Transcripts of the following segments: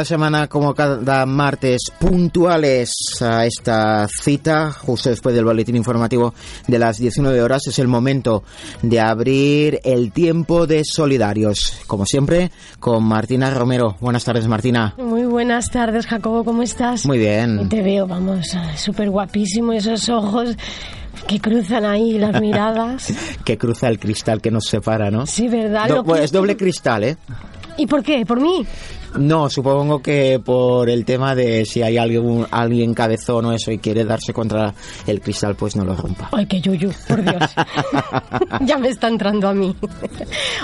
Cada semana, como cada martes, puntuales a esta cita, justo después del boletín informativo de las 19 horas, es el momento de abrir el tiempo de solidarios. Como siempre, con Martina Romero. Buenas tardes, Martina. Muy buenas tardes, Jacobo, ¿cómo estás? Muy bien. Te veo, vamos, súper guapísimo, esos ojos que cruzan ahí las miradas. Que cruza el cristal que nos separa, ¿no? Sí, ¿verdad? Do- Lo que- es doble cristal, ¿eh? ¿Y por qué? ¿Por mí? No, supongo que por el tema de si hay alguien, alguien cabezón o eso y quiere darse contra el cristal, pues no lo rompa. Ay, qué yuyu, por Dios. ya me está entrando a mí.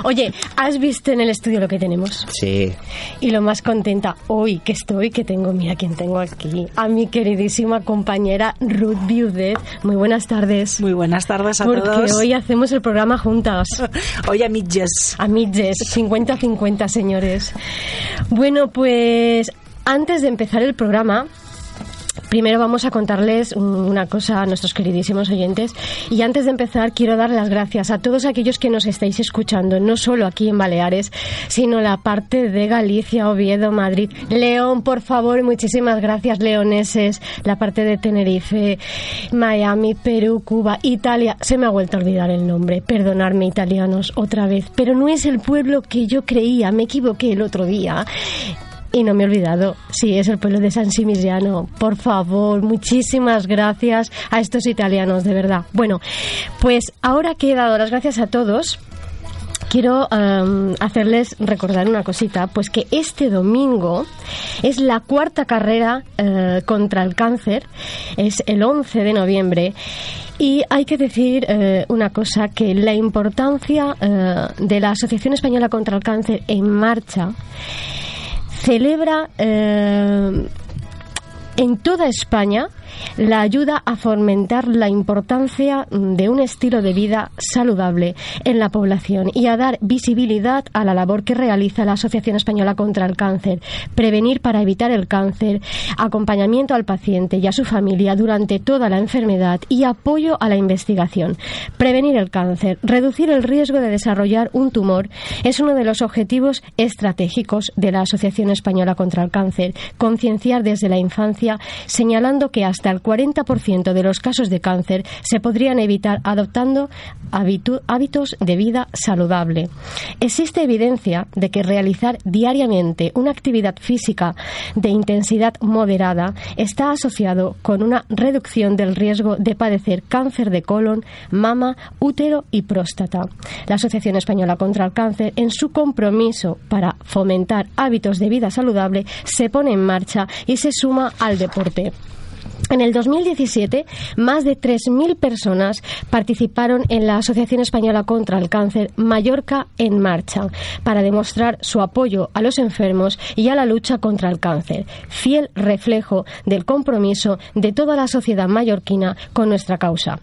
Oye, ¿has visto en el estudio lo que tenemos? Sí. Y lo más contenta hoy que estoy, que tengo, mira quién tengo aquí, a mi queridísima compañera Ruth Viudet. Muy buenas tardes. Muy buenas tardes a Porque todos. hoy hacemos el programa juntas. Hoy a mitges. A midges, 50-50, señores. Bueno, pues antes de empezar el programa, Primero vamos a contarles una cosa a nuestros queridísimos oyentes. Y antes de empezar quiero dar las gracias a todos aquellos que nos estáis escuchando, no solo aquí en Baleares, sino la parte de Galicia, Oviedo, Madrid, León, por favor, muchísimas gracias leoneses, la parte de Tenerife, Miami, Perú, Cuba, Italia, se me ha vuelto a olvidar el nombre, perdonadme italianos otra vez, pero no es el pueblo que yo creía, me equivoqué el otro día. Y no me he olvidado, sí, es el pueblo de San Simigliano. Por favor, muchísimas gracias a estos italianos, de verdad. Bueno, pues ahora que he dado las gracias a todos, quiero em, hacerles recordar una cosita, pues que este domingo es la cuarta carrera eh, contra el cáncer, es el 11 de noviembre. Y hay que decir eh, una cosa, que la importancia eh, de la Asociación Española contra el Cáncer en marcha celebra eh, en toda España la ayuda a fomentar la importancia de un estilo de vida saludable en la población y a dar visibilidad a la labor que realiza la Asociación Española contra el Cáncer, prevenir para evitar el cáncer, acompañamiento al paciente y a su familia durante toda la enfermedad y apoyo a la investigación. Prevenir el cáncer, reducir el riesgo de desarrollar un tumor es uno de los objetivos estratégicos de la Asociación Española contra el Cáncer. Concienciar desde la infancia, señalando que hasta el 40% de los casos de cáncer se podrían evitar adoptando hábitos de vida saludable. Existe evidencia de que realizar diariamente una actividad física de intensidad moderada está asociado con una reducción del riesgo de padecer cáncer de colon, mama, útero y próstata. La Asociación Española contra el Cáncer, en su compromiso para fomentar hábitos de vida saludable, se pone en marcha y se suma al deporte. En el 2017, más de 3.000 personas participaron en la Asociación Española contra el Cáncer Mallorca en Marcha para demostrar su apoyo a los enfermos y a la lucha contra el cáncer, fiel reflejo del compromiso de toda la sociedad mallorquina con nuestra causa.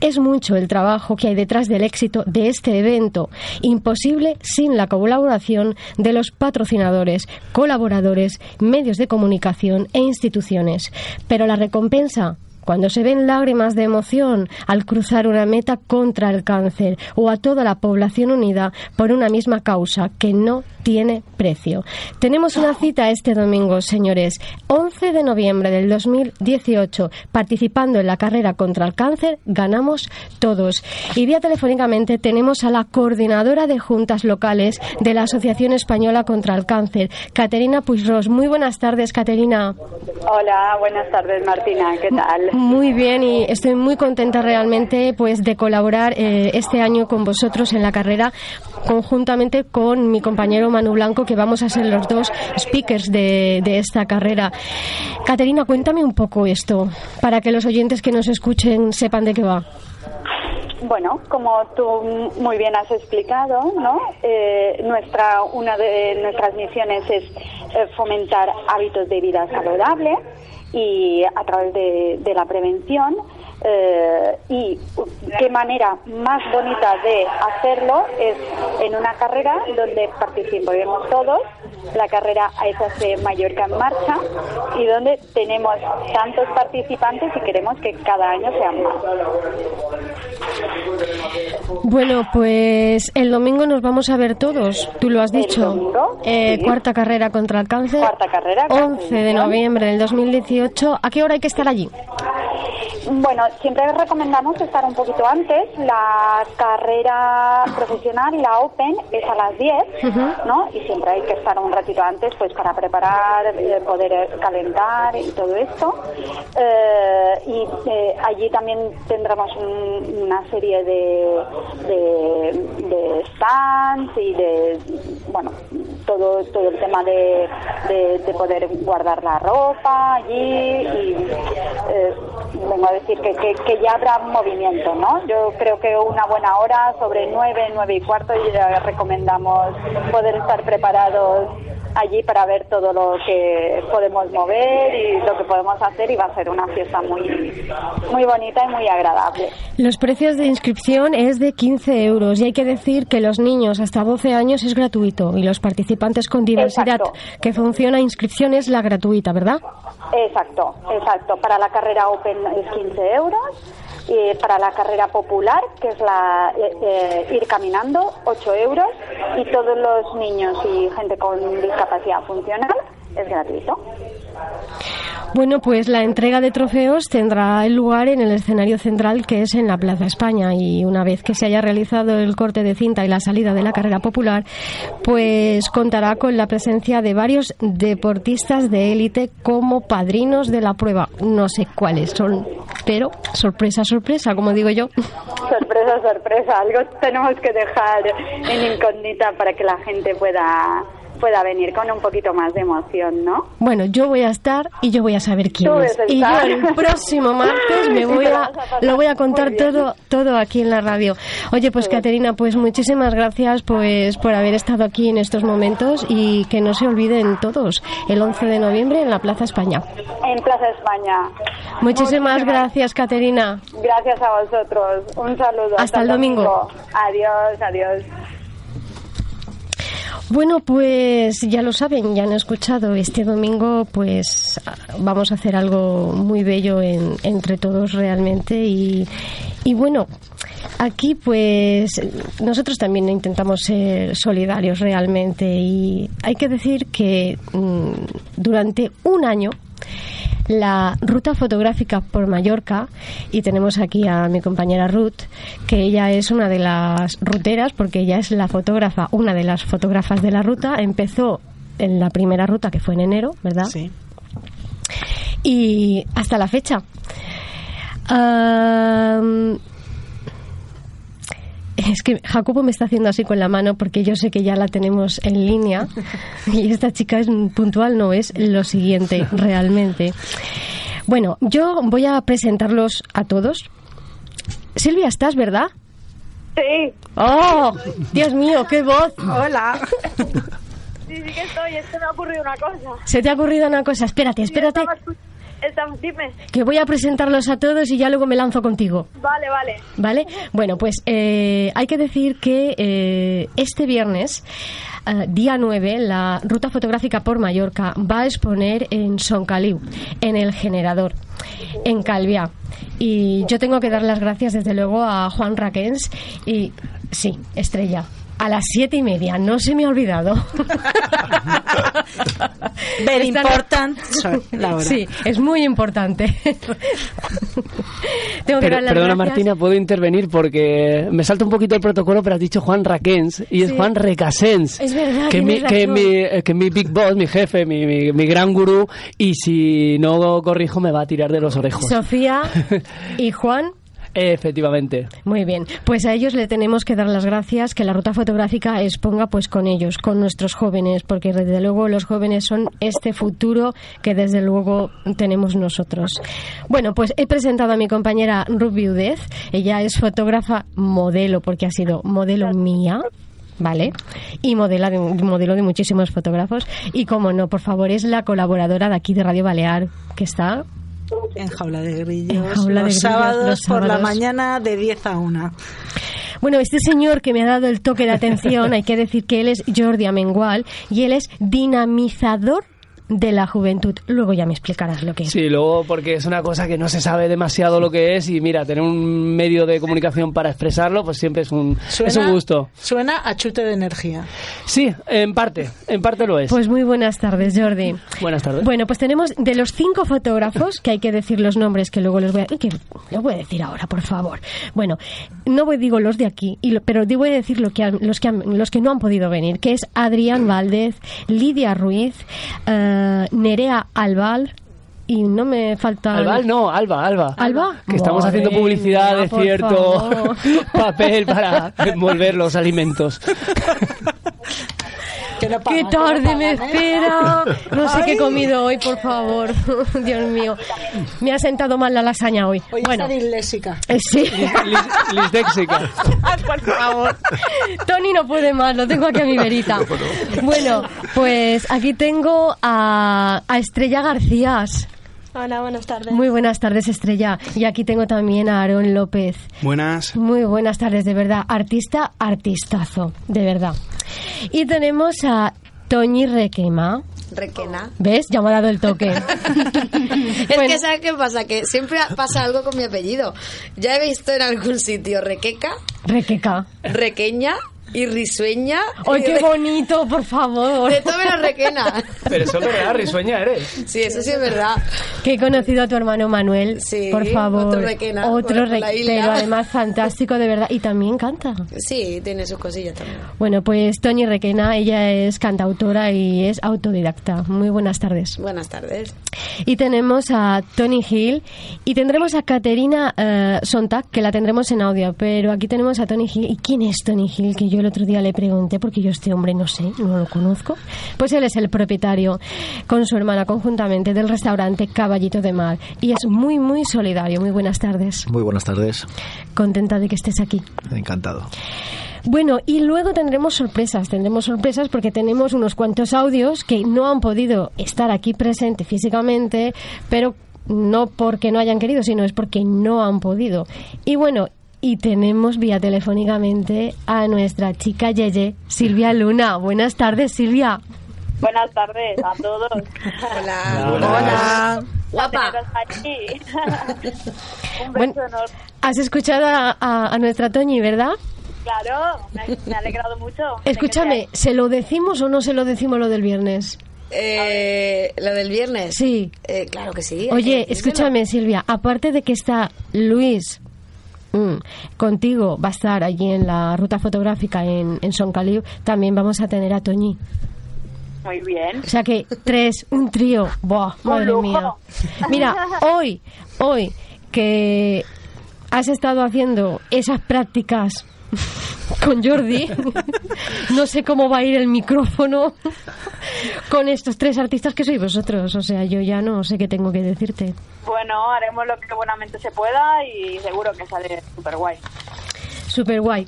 Es mucho el trabajo que hay detrás del éxito de este evento, imposible sin la colaboración de los patrocinadores, colaboradores, medios de comunicación e instituciones. Pero la recompensa cuando se ven lágrimas de emoción al cruzar una meta contra el cáncer o a toda la población unida por una misma causa que no tiene precio. Tenemos una cita este domingo, señores, 11 de noviembre del 2018, participando en la carrera contra el cáncer, ganamos todos. Y vía telefónicamente tenemos a la coordinadora de juntas locales de la Asociación Española contra el Cáncer, Caterina Puigros. Muy buenas tardes, Caterina. Hola, buenas tardes Martina, ¿qué tal? Muy bien y estoy muy contenta realmente pues de colaborar eh, este año con vosotros en la carrera conjuntamente con mi compañero Manu Blanco que vamos a ser los dos speakers de, de esta carrera. Caterina, cuéntame un poco esto para que los oyentes que nos escuchen sepan de qué va. Bueno, como tú muy bien has explicado, ¿no? Eh, nuestra una de nuestras misiones es eh, fomentar hábitos de vida saludable y a través de, la prevención eh, y qué manera más bonita de hacerlo es en una carrera donde participemos todos. La carrera es hace Mallorca en marcha y donde tenemos tantos participantes y queremos que cada año sean más. Bueno, pues el domingo nos vamos a ver todos, tú lo has dicho. domingo, Eh, sí. Cuarta carrera contra el cáncer. Cuarta carrera, 11 de noviembre del 2018. ¿A qué hora hay que estar allí? Bueno, siempre recomendamos estar un poquito antes. La carrera profesional la Open es a las 10, ¿no? Y siempre hay que estar un ratito antes pues para preparar, eh, poder eh, calentar y todo esto. Eh, y eh, allí también tendremos un- una serie de, de, de stands y de, bueno, todo, todo el tema de, de, de poder guardar la ropa allí y vengo a decir que, que, que ya habrá movimiento, ¿no? Yo creo que una buena hora, sobre nueve, nueve y cuarto, y recomendamos poder estar preparados allí para ver todo lo que podemos mover y lo que podemos hacer y va a ser una fiesta muy muy bonita y muy agradable. Los precios de inscripción es de 15 euros y hay que decir que los niños hasta 12 años es gratuito y los participantes con diversidad Exacto. que funciona inscripción es la gratuita, ¿verdad? Exacto, exacto. Para la carrera Open es 15 euros. Y para la carrera popular, que es la eh, eh, ir caminando, 8 euros. Y todos los niños y gente con discapacidad funcional es gratuito. Bueno, pues la entrega de trofeos tendrá lugar en el escenario central que es en la Plaza España y una vez que se haya realizado el corte de cinta y la salida de la carrera popular, pues contará con la presencia de varios deportistas de élite como padrinos de la prueba. No sé cuáles son, pero sorpresa, sorpresa, como digo yo. Sorpresa, sorpresa. Algo tenemos que dejar en incógnita para que la gente pueda pueda venir con un poquito más de emoción, ¿no? Bueno, yo voy a estar y yo voy a saber quién Tú es. Y yo el próximo martes me voy a, lo voy a contar todo, todo aquí en la radio. Oye, pues Caterina, pues muchísimas gracias pues por haber estado aquí en estos momentos y que no se olviden todos el 11 de noviembre en la Plaza España. En Plaza España. Muchísimas gracias, Caterina. Gracias a vosotros. Un saludo. Hasta el domingo. Adiós, adiós. Bueno, pues ya lo saben, ya han escuchado. Este domingo, pues vamos a hacer algo muy bello en- entre todos realmente. Y, bueno, aquí pues nosotros también intentamos ser solidarios realmente. Y hay que decir que mm, durante un año la ruta fotográfica por Mallorca y tenemos aquí a mi compañera Ruth que ella es una de las ruteras porque ella es la fotógrafa una de las fotógrafas de la ruta. Empezó en la primera ruta que fue en enero verdad Sí. y hasta la fecha es que Jacobo me está haciendo así con la mano porque yo sé que ya la tenemos en línea y esta chica es puntual, no es lo siguiente realmente. Bueno, yo voy a presentarlos a todos. Silvia, ¿estás, verdad? Sí, ¡Oh! Dios mío, qué voz. Hola. Sí, sí que estoy. Es que me ha ocurrido una cosa. Se te ha ocurrido una cosa. Espérate, espérate. Estamos, dime. Que voy a presentarlos a todos y ya luego me lanzo contigo. Vale, vale. ¿Vale? Bueno, pues eh, hay que decir que eh, este viernes, eh, día 9, la ruta fotográfica por Mallorca va a exponer en Soncaliu, en el generador, en Calviá. Y yo tengo que dar las gracias desde luego a Juan Raquens y, sí, Estrella. A las siete y media, no se me ha olvidado. Very important. La hora. Sí, es muy importante. Tengo que Pero- dar las perdona gracias. Martina, puedo intervenir porque me salta un poquito el protocolo, pero has dicho Juan Raquens y es Sí. Juan Recasens. Es verdad, que es mi, que es mi, eh, que es mi big boss, mi jefe, mi, mi, mi gran gurú y si no corrijo me va a tirar de los orejos. Sofía y Juan. Efectivamente. Muy bien, pues a ellos le tenemos que dar las gracias que la ruta fotográfica exponga pues con ellos, con nuestros jóvenes, porque desde luego los jóvenes son este futuro que desde luego tenemos nosotros. Bueno, pues he presentado a mi compañera Ruth Viudez, ella es fotógrafa modelo, porque ha sido modelo mía. ¿Vale? Y modela de, modelo de muchísimos fotógrafos. Y como no, por favor, es la colaboradora de aquí de Radio Balear, que está En jaula de grillos. En jaula de los, grillos, sábados los por la mañana de 10 a 1. Bueno, este señor que me ha dado el toque de atención, hay que decir que él es Jordi Amengual y él es dinamizador de la juventud. Luego ya me explicarás lo que es. Sí, luego porque es una cosa que no se sabe demasiado lo que es y mira, tener un medio de comunicación para expresarlo, pues siempre es un, es un gusto. Suena a chute de energía. Sí, en parte, en parte lo es. Pues muy buenas tardes, Jordi. Buenas tardes. Bueno, pues tenemos de los cinco fotógrafos, que hay que decir los nombres que luego les voy a... que lo voy a decir ahora, por favor. Bueno, no voy, digo los de aquí, y lo- pero voy a decir lo que han- los, que han- los que no han podido venir, que es Adrián Valdez, Lidia Ruiz, eh, Nerea Albal, y no me falta... Albal no, Alba, Alba. ¿Alba? Que estamos Madre haciendo publicidad mía, de cierto favor. papel para envolver los alimentos. Que no ¡Qué pagan, que no tarde me ¿eh? espera! No sé qué he comido hoy, por favor. Dios mío. Me ha sentado mal la lasaña hoy. Hoy Bueno, está disléxica. eh, sí. Lis- Lisdéxica. por favor. Tony no puede más, lo tengo aquí a mi verita. Bueno, pues aquí tengo a, a Estrella García. Hola, buenas tardes. Muy buenas tardes, Estrella. Y aquí tengo también a Aarón López. Buenas. Muy buenas tardes, de verdad. Artista, artistazo, de verdad. Y tenemos a Toñi Requema. Requena. ¿Ves? Ya me ha dado el toque. Es Bueno. que, ¿sabes qué pasa? Que siempre pasa algo con mi apellido. Ya he visto en algún sitio Requeca, Requeca. Requeña y Risueña. ¡Ay, qué bonito, por favor! De todo menos Requena. Pero eso es verdad, risueña eres. Sí, eso sí es verdad. Que he conocido a tu hermano Manuel. Sí, por favor. otro requena, Otro por re- la isla. Pero además fantástico, de verdad. Y también canta. Sí, tiene sus cosillas también. Bueno, pues Toñi Requena, ella es cantautora y es autodidacta. Muy buenas tardes. Buenas tardes. Y tenemos a Tony Hill y tendremos a Caterina eh, Sontag, que la tendremos en audio, pero aquí tenemos a Tony Hill. ¿Y quién es Tony Hill? Que yo el otro día le pregunté, porque yo este hombre no sé, no lo conozco. Pues él es el propietario, con su hermana conjuntamente, del restaurante Caballito de Mar. Y es muy, muy solidario. Muy buenas tardes. Muy buenas tardes. Contenta de que estés aquí. Encantado. Bueno, y luego tendremos sorpresas, tendremos sorpresas porque tenemos unos cuantos audios que no han podido estar aquí presente físicamente, pero no porque no hayan querido, sino es porque no han podido. Y bueno, y tenemos vía telefónicamente a nuestra chica Yeye, Silvia Luna. Buenas tardes, Silvia. Buenas tardes a todos. Hola. Hola. Guapa. Un Bueno. enorme. Has escuchado a, a- a nuestra Toñi, ¿verdad? Claro, me, me ha alegrado mucho. Escúchame, ¿se lo decimos o no se lo decimos lo del viernes? Eh, ¿Lo del viernes? Sí. claro que sí. que Oye, escúchame, Silvia, aparte de que está Luis mm, contigo, va a estar allí en la ruta fotográfica en, en Soncaliu, también vamos a tener a Toñi. Muy bien. O sea que tres, un trío, ¡buah! Madre mía. Mira, hoy, hoy que has estado haciendo esas prácticas con Jordi, no sé cómo va a ir el micrófono con estos tres artistas que sois vosotros. O sea, yo ya no sé qué tengo que decirte. Bueno, haremos lo que buenamente se pueda y seguro que sale súper guay. Súper guay.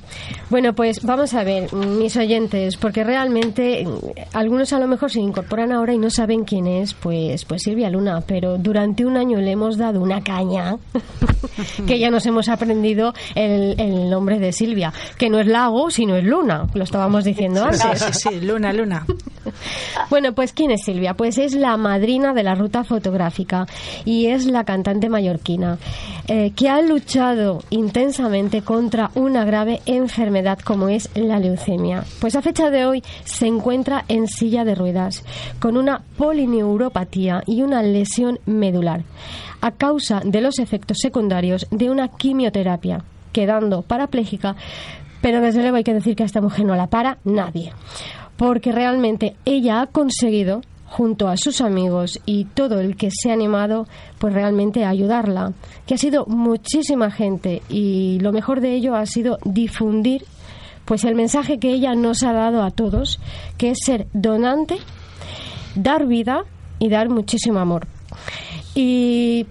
Bueno, pues vamos a ver, mis oyentes, porque realmente algunos a lo mejor se incorporan ahora y no saben quién es, pues, pues Silvia Luna, pero durante un año le hemos dado una caña que ya nos hemos aprendido el, el nombre de Silvia, que no es Lago, sino es Luna, lo estábamos diciendo antes. Sí, sí, sí, Luna, Luna. Bueno, pues ¿quién es Silvia? Pues es la madrina de la ruta fotográfica y es la cantante mallorquina eh, que ha luchado intensamente contra una grave enfermedad como es la leucemia. Pues a fecha de hoy se encuentra en silla de ruedas con una polineuropatía y una lesión medular a causa de los efectos secundarios de una quimioterapia, quedando parapléjica pero desde luego hay que decir que a esta mujer no la para nadie porque realmente ella ha conseguido junto a sus amigos y todo el que se ha animado, pues realmente ayudarla, que ha sido muchísima gente y lo mejor de ello ha sido difundir pues el mensaje que ella nos ha dado a todos, que es ser donante, dar vida y dar muchísimo amor. Y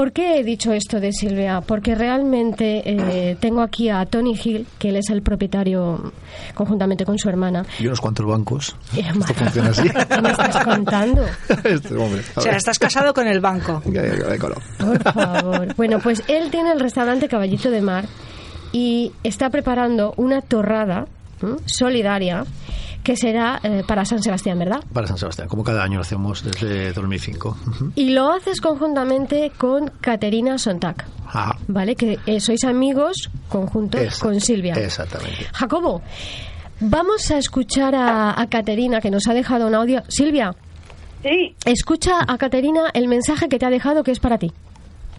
¿Por qué he dicho esto de Silvia? Porque realmente eh, tengo aquí a Tony Hill, que él es el propietario conjuntamente con su hermana. Y unos cuantos bancos. Eh, Esto funciona así. ¿Qué me estás contando? Este hombre, O sea, estás casado con el banco. Ya, ya, ya, color. Por favor. Bueno, pues él tiene el restaurante Caballito de Mar y está preparando una torrada solidaria que será eh, para San Sebastián, ¿verdad? Para San Sebastián, como cada año lo hacemos desde 2005. Ujú. Y lo haces conjuntamente con Caterina Sontag, Ajá. ¿vale? Que eh, sois amigos conjuntos Exacto. con Silvia. Exactamente. Jacobo, vamos a escuchar a, a Caterina que nos ha dejado un audio. Silvia, Sí, escucha a Caterina el mensaje que te ha dejado que es para ti.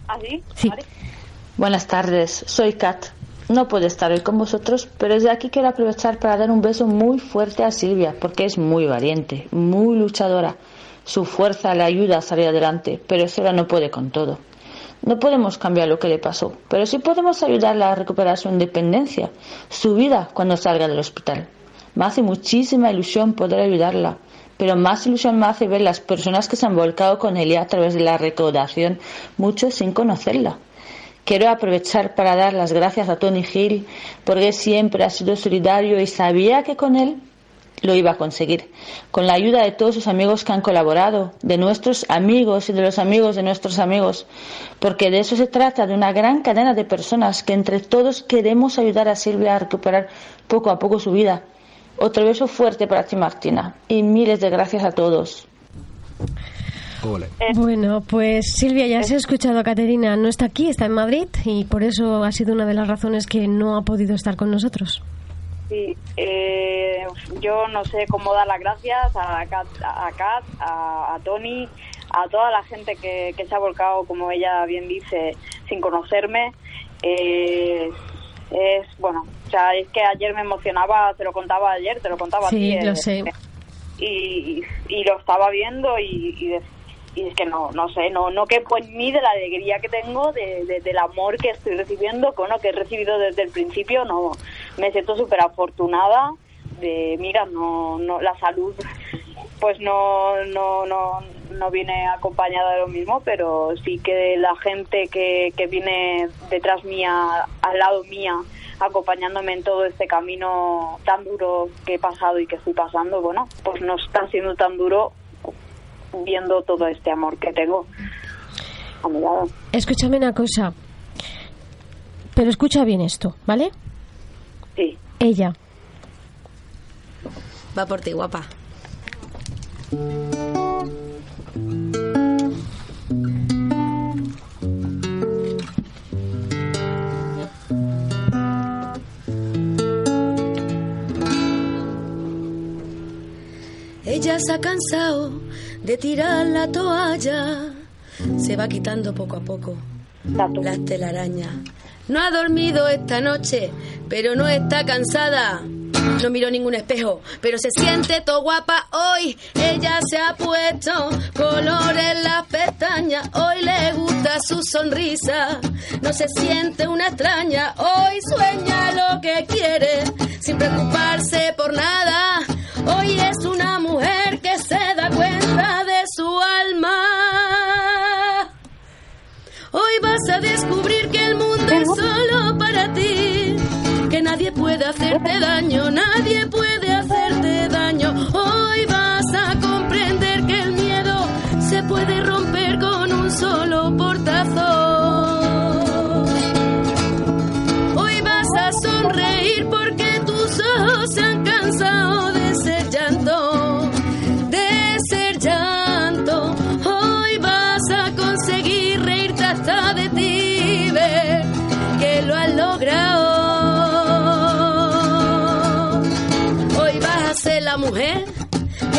así. Sí. Vale. Buenas tardes, soy Kat. No puedo estar hoy con vosotros, pero desde aquí quiero aprovechar para dar un beso muy fuerte a Silvia, porque es muy valiente, muy luchadora. Su fuerza le ayuda a salir adelante, pero sola no puede con todo. No podemos cambiar lo que le pasó, pero sí podemos ayudarla a recuperar su independencia, su vida cuando salga del hospital. Me hace muchísima ilusión poder ayudarla, pero más ilusión me hace ver las personas que se han volcado con ella a través de la recaudación, muchos sin conocerla. Quiero aprovechar para dar las gracias a Tony Hill porque siempre ha sido solidario y sabía que con él lo iba a conseguir. Con la ayuda de todos sus amigos que han colaborado, de nuestros amigos y de los amigos de nuestros amigos, porque de eso se trata, de una gran cadena de personas que entre todos queremos ayudar a Silvia a recuperar poco a poco su vida. Otro beso fuerte para ti, Martina, y miles de gracias a todos. Ole. Bueno, pues Silvia, ya se ha escuchado a Caterina, no está aquí, está en Madrid y por eso ha sido una de las razones que no ha podido estar con nosotros. Sí, eh, yo no sé cómo dar las gracias a Kat, a, Kat, a, a Tony, a toda la gente que, que se ha volcado, como ella bien dice, sin conocerme. Eh, es, bueno, o sea, es que ayer me emocionaba, te lo contaba ayer, te lo contaba Sí, a ti. lo eh, sé. Y, y lo estaba viendo y, y, y es que no, no sé, no, no quepo en mí de la alegría que tengo, de, de- del amor que estoy recibiendo, que bueno, que he recibido desde el principio, no, me siento súper afortunada de, mira, no, no, la salud pues no, no, no, no viene acompañada de lo mismo, pero sí que la gente que, que viene detrás mía, al lado mía, acompañándome en todo este camino tan duro que he pasado y que estoy pasando, bueno, pues no está siendo tan duro viendo todo este amor que tengo a mi lado. Escúchame una cosa, pero escucha bien esto, ¿vale? Sí. Ella, Va por ti, guapa. Ella se ha cansado de tirar la toalla. Se va quitando poco a poco las telarañas. No ha dormido esta noche, pero no está cansada. No miró ningún espejo, pero se siente todo guapa hoy. Ella se ha puesto color en las pestañas. Hoy le gusta su sonrisa. No se siente una extraña. Hoy sueña lo que quiere, sin preocuparse por nada. Hoy es una de su alma. Hoy vas a descubrir que el mundo es solo para ti, que hacerte daño, nadie puede hacerte daño. Hoy vas a comprender que el miedo se puede romper con un solo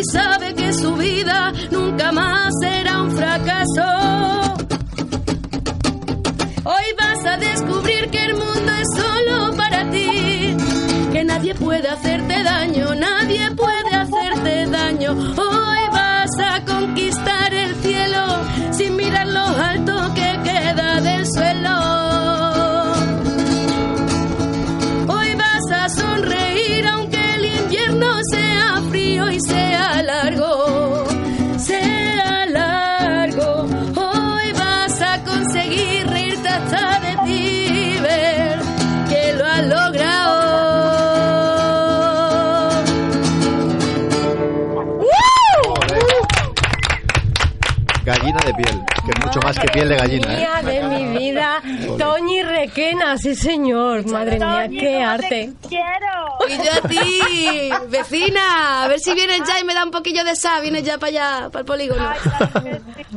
Hoy sabe que su vida nunca más será un fracaso. Hoy vas a descubrir que el mundo es solo para ti, que nadie puede hacerte daño, nadie puede hacerte daño. Hoy vas a conquistar el cielo sin mirar lo alto que queda del suelo. De piel, que es mucho más que piel de gallina. ¿eh? Mía de mi vida, Toñi Requena, sí señor, madre mía, qué arte. Y yo a ti, vecina, a ver si vienes ya y me da un poquillo de sal, vienes ya para allá, para el polígono.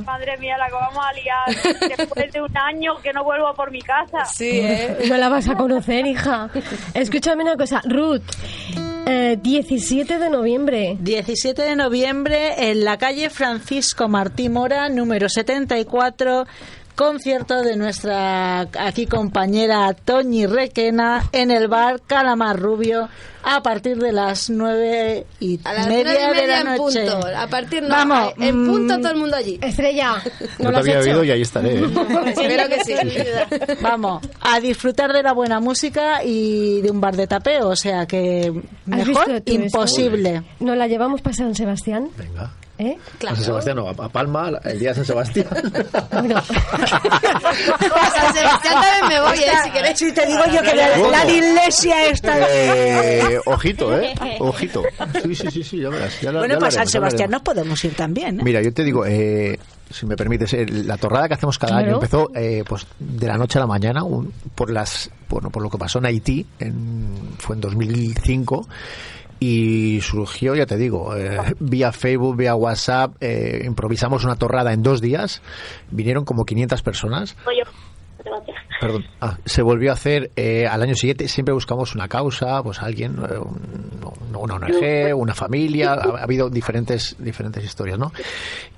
Madre mía, la que vamos a liar después de un año que no vuelvo por mi casa. Sí, ¿eh? No la vas a conocer, hija. Escúchame una cosa, Ruth. Eh, 17 de noviembre. 17 de noviembre en la calle Francisco Martí Mora, número 74, concierto de nuestra aquí compañera Toñi Requena en el bar Calamar Rubio a partir de las nueve y A las media, nueve y media de la en noche. punto. A partir no, Vamos, en punto mm, todo el mundo allí. Estrella, No te había oído y ahí estaré. ¿eh? Espero que sí. Vamos, a disfrutar de la buena música y de un bar de tapeo, o sea que ¿Has visto mejor esto? imposible. ¿Nos la llevamos para San Sebastián? Venga. ¿Eh? A San Sebastián, no, a Palma, el día de San Sebastián. Bueno, A San Sebastián también me voy, ¿eh? Si queréis. Si te digo yo que la, la iglesia está... Eh, ojito, ¿eh? Ojito. Sí, sí, sí, sí, ya verás. Ya Bueno, ya para lo San Sebastián nos podemos ir también. ¿eh? Mira, yo te digo, eh, si me permites, eh, la torrada que hacemos cada Claro. año empezó eh, pues de la noche a la mañana un- por las bueno por lo que pasó en Haití, en, fue en 2005 y surgió, ya te digo, eh, vía Facebook, vía WhatsApp, eh, improvisamos una torrada en dos días, vinieron como 500 personas. Perdón. Ah, se volvió a hacer eh, al año siguiente. Siempre buscamos una causa, pues alguien, eh, un- una ONG, una familia. Ha, ha habido diferentes, diferentes historias, ¿no?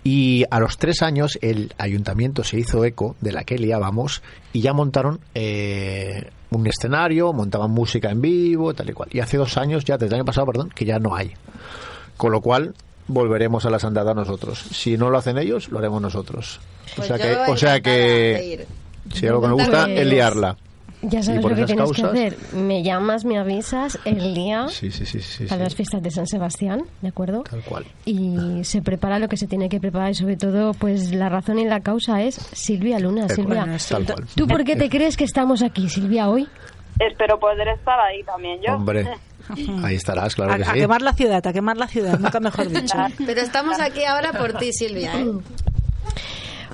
Y a los tres años el ayuntamiento se hizo eco de la que liábamos y ya montaron eh, un escenario, montaban música en vivo, tal y cual. Y hace dos años, ya desde el año pasado, perdón, que ya no hay. Con lo cual volveremos a la sandada nosotros. Si no lo hacen ellos, lo haremos nosotros. Pues o sea yo que, o sea que ir. Si algo que nos gusta es liarla. ya sabes lo que tienes que causas- hacer. Me llamas, me avisas el día Sí, sí, sí, sí. para sí. las fiestas de San Sebastián, ¿de acuerdo? Tal cual. Y se prepara lo que se tiene que preparar y sobre todo, pues la razón y la causa es Silvia Luna. Tal Silvia, cual, tal cual. ¿tú por qué te crees que estamos aquí, Silvia, hoy? Espero poder estar ahí también yo. Hombre, ahí estarás, claro A, que a sí. quemar la ciudad, a quemar la ciudad, nunca mejor dicho. Pero estamos aquí ahora por ti, Silvia, ¿eh?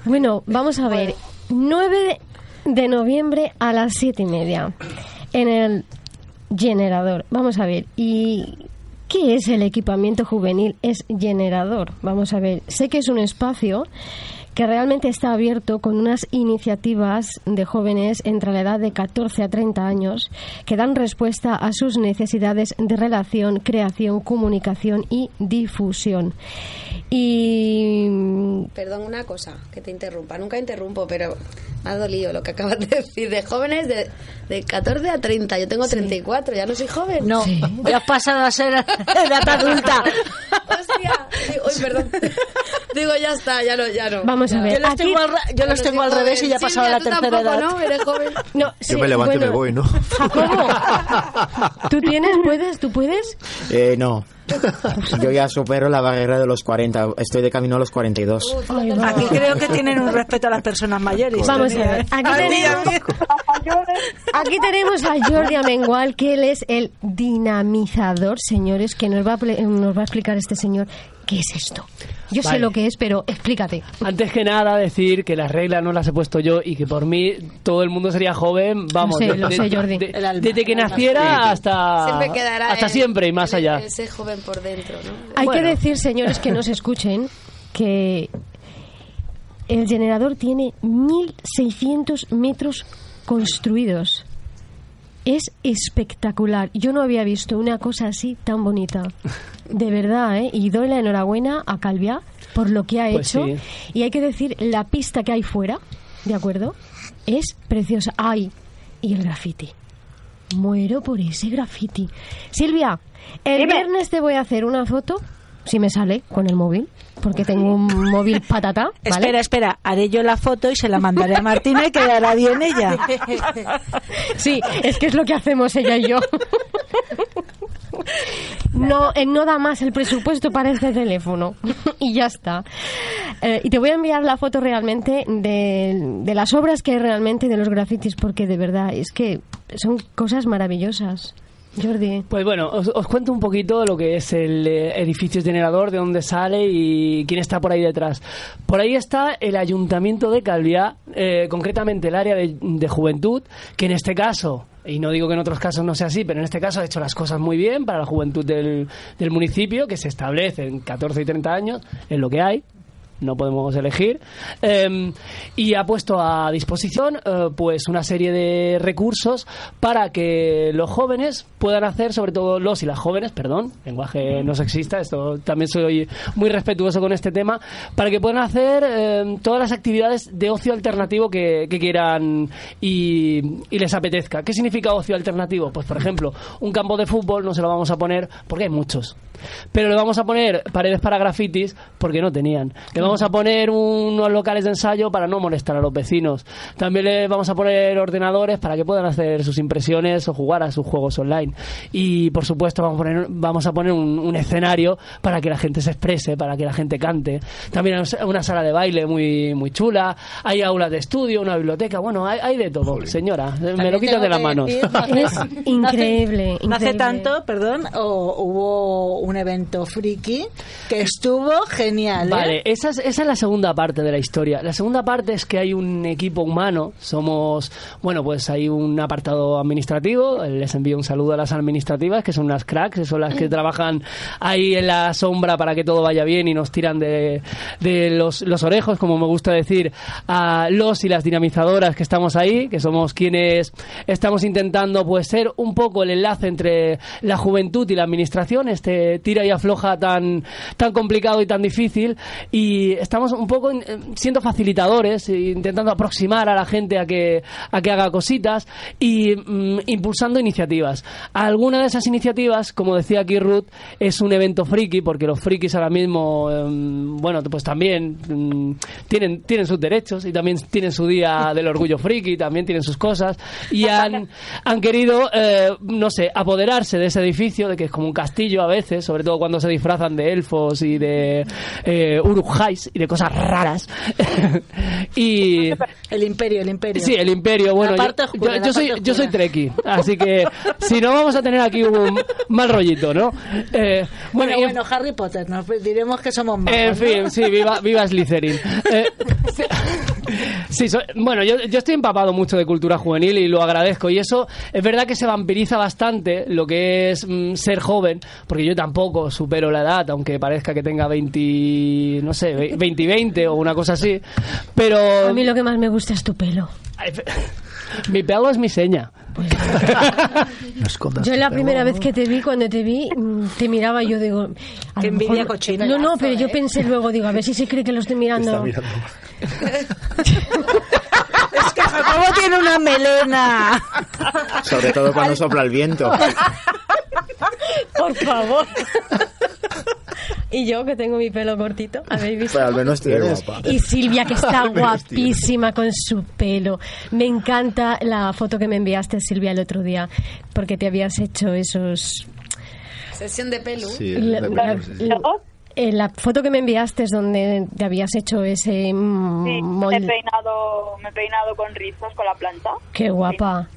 Bueno, vamos a ver. 9 de noviembre a las siete y media en el generador. Vamos a ver. ¿Y qué es el equipamiento juvenil? Es generador. Vamos a ver. Sé que es un espacio que realmente está abierto con unas iniciativas de jóvenes entre la edad de 14 a 30 años que dan respuesta a sus necesidades de relación, creación, comunicación y difusión. Y Perdón, una cosa, que te interrumpa. Nunca interrumpo, pero me ha dolido lo que acabas de decir. De jóvenes de, de 14 a 30. Yo tengo 34, ya no soy joven. No, ya has pasado a ser edad adulta. Hostia. Digo, uy, perdón. Digo, ya está, ya no, ya no. Vamos a ver. Yo los aquí- tengo al, ra- yo los tengo al revés y ya he pasado a la tercera tampoco, edad. ¿no? Eres joven. No, Yo sí, me levanto y me voy, ¿no? Jacobo, ¿tú tienes, puedes, tú puedes? Eh, no. Yo ya supero la barrera de los 40. Estoy de camino a los 42. Ay, va. Aquí creo que tienen un respeto a las personas mayores. Vamos a ver, aquí tenemos, mira, aquí tenemos a Jordi Amengual, que él es el dinamizador, señores, que nos va a, ple- nos va a explicar este señor qué es esto. Yo sé lo que es, pero explícate. Antes que nada, decir que las reglas no las he puesto yo y que por mí todo el mundo sería joven, vamos, Lo sé, de- lo de- sé, Jordi. de- El alma, desde que naciera hasta, Siempre quedará hasta el- siempre y más el- allá. Ese joven por dentro, ¿no? Hay Bueno. que decir, señores, que nos escuchen, que el generador tiene 1.600 metros construidos. Es espectacular. Yo no había visto una cosa así tan bonita. De verdad, ¿eh? Y doy la enhorabuena a Calvia por lo que ha Pues hecho. sí. Y hay que decir, la pista que hay fuera, ¿de acuerdo? Es preciosa. ¡Ay! Y el graffiti. Muero por ese graffiti. Silvia, el viernes te voy a hacer una foto, si me sale, con el móvil, porque tengo un móvil patata. ¿vale? Espera, espera, haré yo la foto y se la mandaré a Martina y quedará bien ella. Sí, es que es lo que hacemos ella y yo. No, eh, no da más el presupuesto para este teléfono. y ya está. Eh, y te voy a enviar la foto realmente de, de las obras que hay realmente de los grafitis, porque de verdad es que son cosas maravillosas. Jordi. Pues bueno, os, cuento un poquito lo que es el eh, edificio generador, de dónde sale y quién está por ahí detrás. Por ahí está el Ayuntamiento de Calviá, eh, concretamente el área de, de juventud, que en este caso, y no digo que en otros casos no sea así, pero en este caso ha hecho las cosas muy bien para la juventud del, del municipio, que se establece en 14 y 30 años, es lo que hay, no podemos elegir eh, y ha puesto a disposición eh, pues una serie de recursos para que los jóvenes puedan hacer sobre todo los y las jóvenes perdón lenguaje no sexista esto también soy muy respetuoso con este tema para que puedan hacer eh, todas las actividades de ocio alternativo que, que quieran y, y les apetezca ¿qué significa ocio alternativo? pues por ejemplo un campo de fútbol no se lo vamos a poner porque hay muchos pero le vamos a poner paredes para grafitis porque no tenían. Le vamos a poner unos locales de ensayo para no molestar a los vecinos. También le vamos a poner ordenadores para que puedan hacer sus impresiones o jugar a sus juegos online. Y por supuesto vamos a poner, vamos a poner un, un escenario para que la gente se exprese, para que la gente cante. También hay una sala de baile muy, muy chula. Hay aulas de estudio, una biblioteca. Bueno, hay, hay de todo, señora. Me lo quitas de las manos. Es increíble, No hace increíble. tanto, perdón, o- hubo un evento friki que estuvo genial. ¿eh? Vale, esa es, esa es la segunda parte de la historia. La segunda parte es que hay un equipo humano, somos, bueno, pues hay un apartado administrativo, les envío un saludo a las administrativas, que son unas cracks, que son las que trabajan ahí en la sombra para que todo vaya bien y nos tiran de, de los, los orejos, como me gusta decir, a los y las dinamizadoras que estamos ahí, que somos quienes estamos intentando pues ser un poco el enlace entre la juventud y la administración, este tira y afloja tan, tan complicado y tan difícil, y estamos un poco eh, siendo facilitadores, e intentando aproximar a la gente a que, a que haga cositas y mm, impulsando iniciativas. Alguna de esas iniciativas, como decía aquí Ruth, es un evento friki, porque los frikis ahora mismo, em, bueno, pues también mm, tienen, tienen sus derechos y también tienen su día del orgullo friki, también tienen sus cosas y han, han querido, eh, no sé, apoderarse de ese edificio, de que es como un castillo a veces, sobre todo cuando se disfrazan de elfos y de eh, urujais y de cosas raras. y El imperio, el imperio. Sí, el imperio. Bueno, yo, parte oscura, yo- la yo soy, yo soy treki, así que si no vamos a tener aquí un mal rollito, ¿no? Eh, Bueno, y- bueno, Harry Potter, nos diremos que somos más. en fin, sí, viva, viva Slytherin. Eh, sí, so- bueno, yo, yo estoy empapado mucho de cultura juvenil y lo agradezco. Y eso es verdad que se vampiriza bastante lo que es mm, ser joven, porque yo tampoco supero la edad, aunque parezca que tenga 20, no sé, 20 y 20 o una cosa así. Pero A mí lo que más me gusta es tu pelo. Mi pelo es mi seña. No escondas Yo la pelo. primera vez que te vi, cuando te vi, mm, te miraba y yo digo... a Qué lo mejor- envidia cochina. No, no, pero yo pensé luego, digo, a ver si se cree que lo estoy mirando. Está mirando. Es que Jacobo tiene una melena. Sobre todo cuando sopla el viento. Por favor. y yo que tengo mi pelo cortito, ¿habéis visto? Pero al menos tienes. Y Silvia, que está guapísima con su pelo. Me encanta la foto que me enviaste, Silvia, el otro día, porque te habías hecho esos... Sesión de pelo. Sí, la, de la- acuerdo, sí. La- eh, la foto que me enviaste es donde te habías hecho ese mm, Sí, me he molde. peinado, me he peinado con rizos con la plancha. Qué guapa.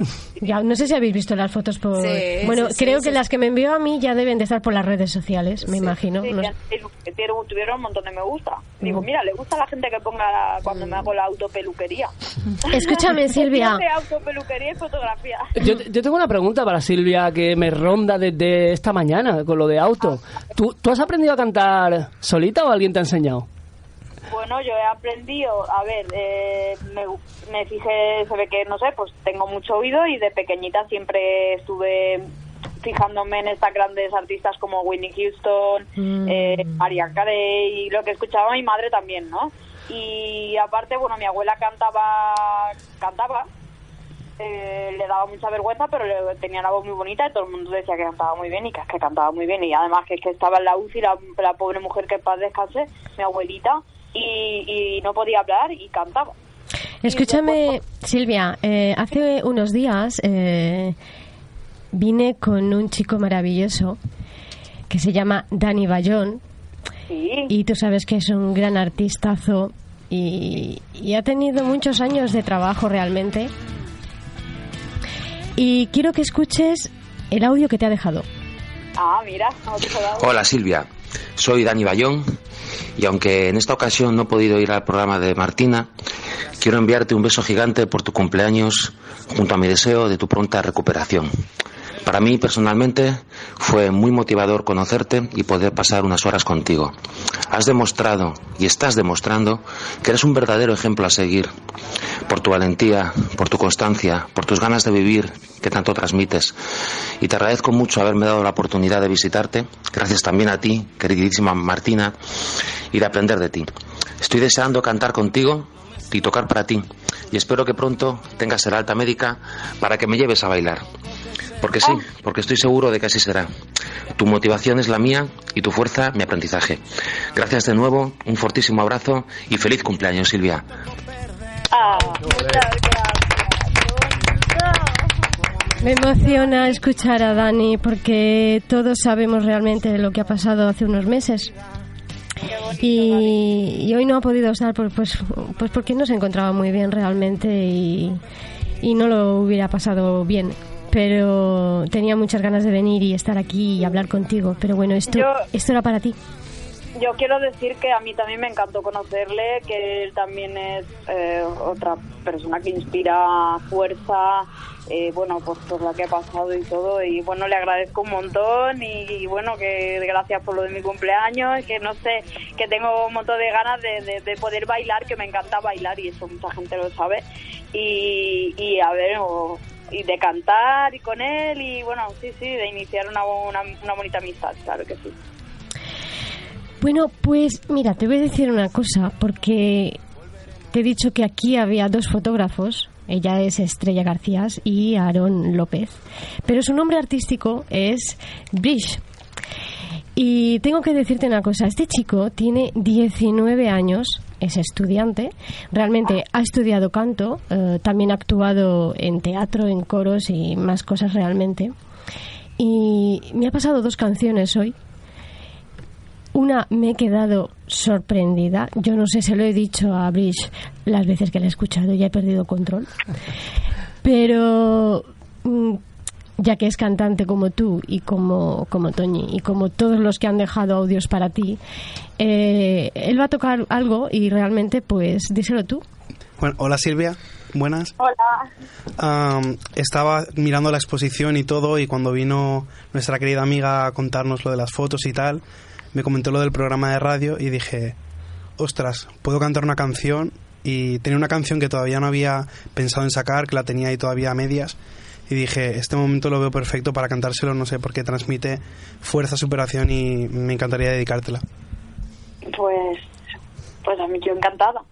Ya, no sé si habéis visto las fotos por... Sí, bueno, sí, creo sí. que las que me envió a mí ya deben de estar por las redes sociales, me imagino. Sí, No ya sé. te- te- tuvieron un montón de me gusta. Digo, Mm. mira, le gusta a la gente que ponga la- cuando me hago la autopeluquería. Escúchame, Silvia. De autopeluquería y fotografía. Yo, yo tengo una pregunta para Silvia que me ronda desde esta mañana con lo de auto. ¿Tú, ¿Tú has aprendido a cantar solita o alguien te ha enseñado? Bueno, yo he aprendido, a ver, eh, me, me fijé, se ve que, no sé, pues tengo mucho oído y de pequeñita siempre estuve fijándome en estas grandes artistas como Whitney Houston, Mm. eh, Carey y lo que escuchaba mi madre también, ¿no? Y aparte, bueno, mi abuela cantaba, cantaba, eh, le daba mucha vergüenza, pero le- tenía una voz muy bonita y todo el mundo decía que cantaba muy bien y que es que cantaba muy bien. Y además que es que estaba en la UCI la, la pobre mujer que en paz descanse, mi abuelita, y, y no podía hablar y cantaba. Escúchame, Silvia, eh, hace unos días eh, vine con un chico maravilloso que se llama Dani Bayón Sí, y tú sabes que es un gran artistazo y, y ha tenido muchos años de trabajo realmente. Y quiero que escuches el audio que te ha dejado. ah, mira. Hola Silvia, soy Dani Bayón y aunque en esta ocasión no he podido ir al programa de Martina, quiero enviarte un beso gigante por tu cumpleaños junto a mi deseo de tu pronta recuperación. Para mí personalmente fue muy motivador conocerte y poder pasar unas horas contigo. Has demostrado y estás demostrando que eres un verdadero ejemplo a seguir por tu valentía, por tu constancia, por tus ganas de vivir que tanto transmites. Y te agradezco mucho haberme dado la oportunidad de visitarte. Gracias también a ti, queridísima Martina, y de aprender de ti. Estoy deseando cantar contigo y tocar para ti. Y espero que pronto tengas el alta médica para que me lleves a bailar. Porque sí, porque estoy seguro de que así será. Tu motivación es la mía y tu fuerza mi aprendizaje. Gracias de nuevo, un fortísimo abrazo y feliz cumpleaños, Silvia. Ah, muchas gracias. Me emociona escuchar a Dani porque todos sabemos realmente lo que ha pasado hace unos meses. Y, y hoy no ha podido estar por- pues, pues porque no se encontraba muy bien realmente y, y no lo hubiera pasado bien. Pero tenía muchas ganas de venir y estar aquí y hablar contigo. Pero bueno, esto, Yo- esto era para ti. Yo quiero decir que a mí también me encantó conocerle, que él también es eh, otra persona que inspira fuerza, eh, bueno, pues por lo que ha pasado y todo, y bueno, le agradezco un montón y, y bueno, que gracias por lo de mi cumpleaños, que no sé, que tengo un montón de ganas de, de- de poder bailar, que me encanta bailar y eso mucha gente lo sabe, y, y a ver, o- y de cantar y con él y bueno, sí, sí, de iniciar una, una, una bonita amistad, claro que sí. Bueno, pues mira, te voy a decir una cosa, porque te he dicho que aquí había dos fotógrafos, ella es Estrella García y Aarón López, pero su nombre artístico es Brish. Y tengo que decirte una cosa, este chico tiene 19 años, es estudiante, realmente ha estudiado canto, eh, también ha actuado en teatro, en coros y más cosas realmente. Y me ha pasado dos canciones hoy una, me he quedado sorprendida. Yo no sé, se lo he dicho a Brish las veces que la he escuchado, ya he perdido control. Pero mm, ya que es cantante como tú y como, como Toñi y como todos los que han dejado audios para ti, eh, él va a tocar algo y realmente, pues, díselo tú. Bueno, hola Silvia, buenas. Hola. Estaba mirando la exposición y todo y cuando vino nuestra querida amiga a contarnos lo de las fotos y tal, me comentó lo del programa de radio y dije, ostras, puedo cantar una canción y tenía una canción que todavía no había pensado en sacar, que la tenía ahí todavía a medias. Y dije, este momento lo veo perfecto para cantárselo, no sé, porque transmite fuerza, superación y me encantaría dedicártela. Pues, pues a mí yo encantada.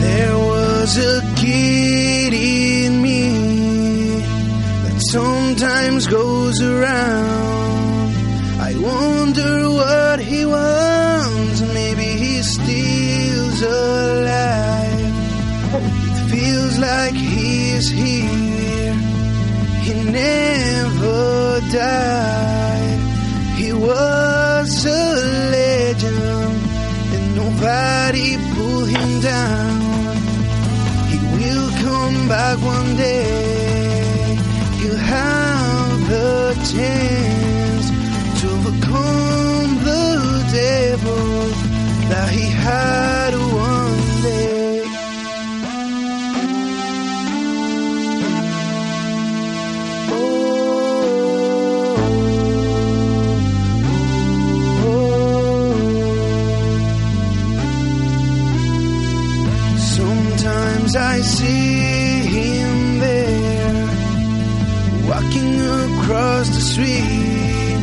There was a goes around. I wonder what he wants. Maybe he's still alive. It feels like he's here. He never died. He was a legend, and nobody pulled him down. He will come back one day. The street,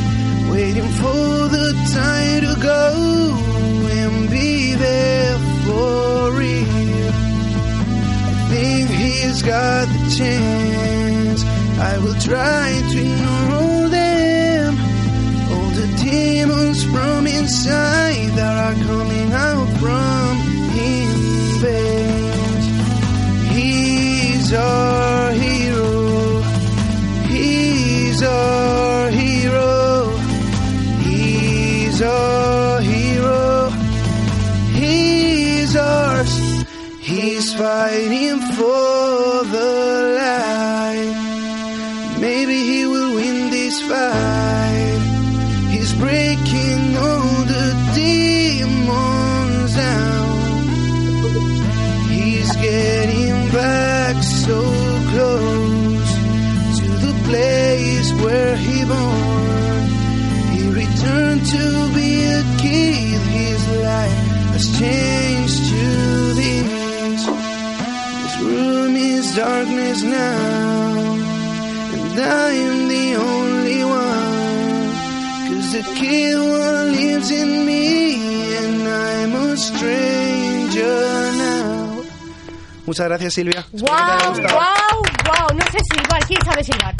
waiting for the time to go and be there for real. I think he's got the chance. I will try to ignore them, all the demons from inside one lives in me, and I'm a stranger now. Muchas gracias, Silvia. ¡Wow! ¡Wow! ¡Wow! No sé silbar. ¿Quién sabe silbar?